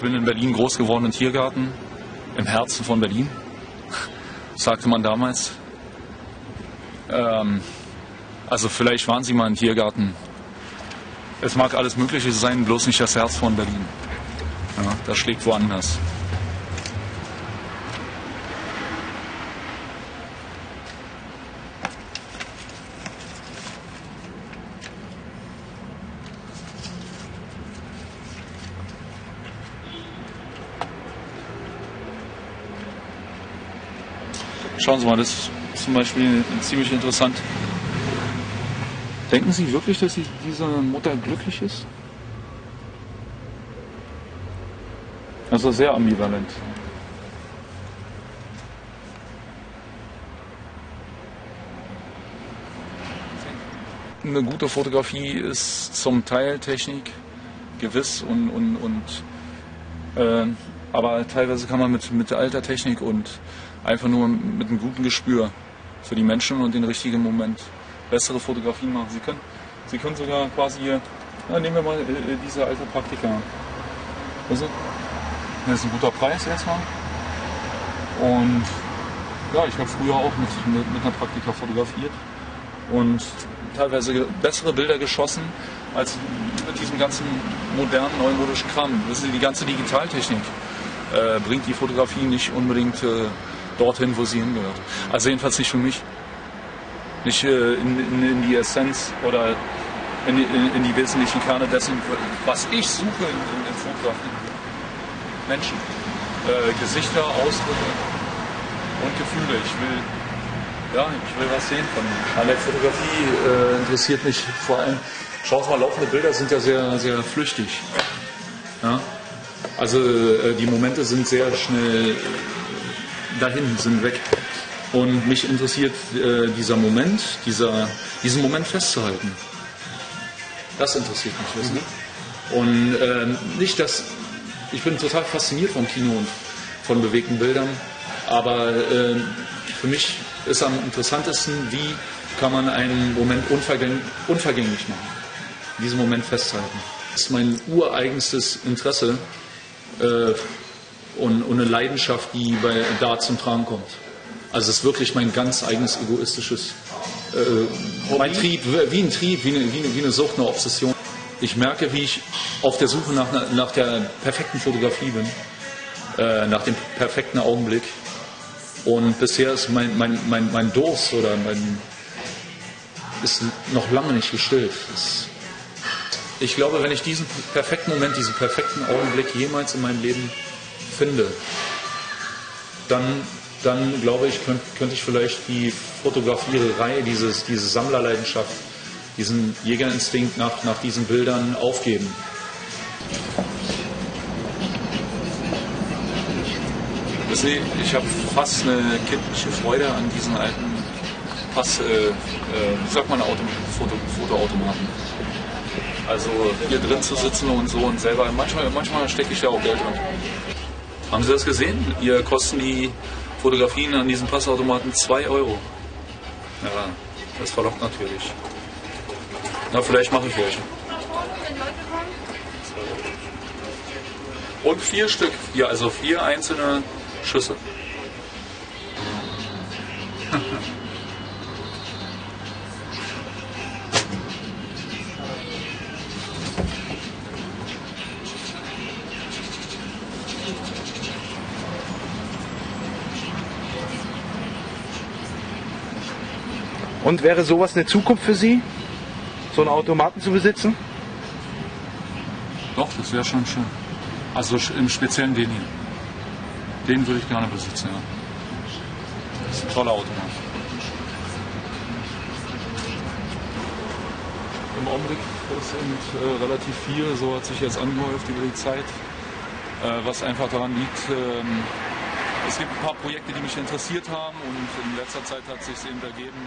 bin in Berlin groß geworden im Tiergarten, im Herzen von Berlin, sagte man damals. Ähm, also vielleicht waren Sie mal im Tiergarten. Es mag alles Mögliche sein, bloß nicht das Herz von Berlin. Ja, das schlägt woanders. Schauen Sie mal, das ist zum Beispiel ziemlich interessant. Denken Sie wirklich, dass die, diese Mutter glücklich ist? Also sehr ambivalent. Eine gute Fotografie ist zum Teil Technik, gewiss und, und, und äh, aber teilweise kann man mit, mit alter Technik und einfach nur mit einem guten Gespür für die Menschen und den richtigen Moment bessere Fotografien machen. Sie können, Sie können sogar quasi hier, na, nehmen wir mal äh, diese alte Praktika. Also, das ist ein guter Preis erstmal. Und ja, ich habe früher auch mit, mit, mit einer Praktika fotografiert und teilweise bessere Bilder geschossen als mit diesem ganzen modernen, neumodischen Kram. Das ist die ganze Digitaltechnik äh, bringt die Fotografie nicht unbedingt äh, dorthin, wo sie hingehört. Also jedenfalls nicht für mich. Nicht äh, in, in, in, die Essenz oder in die, in die, wesentlichen Kerne dessen, was ich suche in, in Fotografie. Menschen, äh, Gesichter, Ausdrücke und Gefühle. Ich will, ja, ich will was sehen von ihnen. An der Fotografie äh, interessiert mich vor allem, schau mal, laufende Bilder sind ja sehr, sehr flüchtig. Also äh, die Momente sind sehr schnell dahin, sind weg. Und mich interessiert äh, dieser Moment, dieser, diesen Moment festzuhalten. Das interessiert mich. Mhm. Und äh, nicht, dass ich bin total fasziniert vom Kino und von bewegten Bildern, aber äh, für mich ist am interessantesten, wie kann man einen Moment unvergäng unvergänglich machen, diesen Moment festhalten. Das ist mein ureigenstes Interesse äh, und, und, eine Leidenschaft, die bei, da zum Tragen kommt. Also es ist wirklich mein ganz eigenes egoistisches äh, mein Trieb, wie ein Trieb, wie eine, wie, eine, wie eine Sucht, eine Obsession. Ich merke, wie ich auf der Suche nach, nach der perfekten Fotografie bin, äh, nach dem perfekten Augenblick. Und bisher ist mein, mein, mein, mein Durst oder mein ist noch lange nicht gestillt. Das, ich glaube, wenn ich diesen perfekten Moment, diesen perfekten Augenblick jemals in meinem Leben finde, dann, dann glaube ich, könnte, könnte ich vielleicht die Fotografiererei, dieses, diese Sammlerleidenschaft, diesen Jägerinstinkt nach, nach diesen Bildern aufgeben. Sie, ich habe fast eine kindliche Freude an diesen alten, fast, äh, äh, sagt man, Auto, Foto, Fotoautomaten. Also hier drin zu sitzen und so und selber, manchmal, manchmal stecke ich ja auch Geld drin. Haben Sie das gesehen? Hier kosten die Fotografien an diesen Passautomaten 2 Euro. Ja, das verlockt natürlich. Na, vielleicht mache ich welche. Und vier Stück. Ja, also vier einzelne Schüsse. Und wäre sowas eine Zukunft für Sie, so einen Automaten zu besitzen? Doch, das wäre schon schön. Also im Speziellen den hier. Den würde ich gerne besitzen, ja. Das ist ein toller Automat. Im Augenblick sind äh, relativ viel, so hat sich jetzt angehäuft über die Zeit, äh, was einfach daran liegt, ähm, es gibt ein paar Projekte, die mich interessiert haben und in letzter Zeit hat sich eben ergeben,